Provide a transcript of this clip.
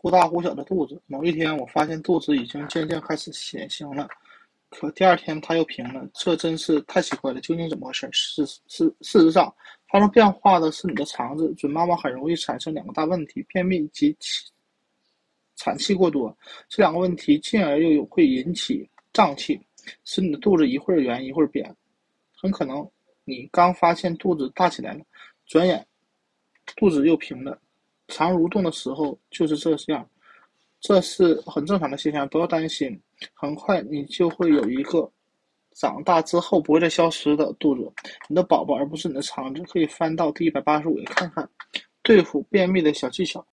忽大忽小的肚子。某一天，我发现肚子已经渐渐开始显形了，可第二天它又平了，这真是太奇怪了！究竟怎么回事？事事事实上，发生变化的是你的肠子。准妈妈很容易产生两个大问题：便秘及产气过多。这两个问题进而又有会引起胀气，使你的肚子一会儿圆一会儿扁。很可能你刚发现肚子大起来了，转眼肚子又平了。肠蠕动的时候就是这样，这是很正常的现象，不要担心。很快你就会有一个长大之后不会再消失的肚子，你的宝宝，而不是你的肠子。可以翻到第一百八十五页看看对付便秘的小技巧。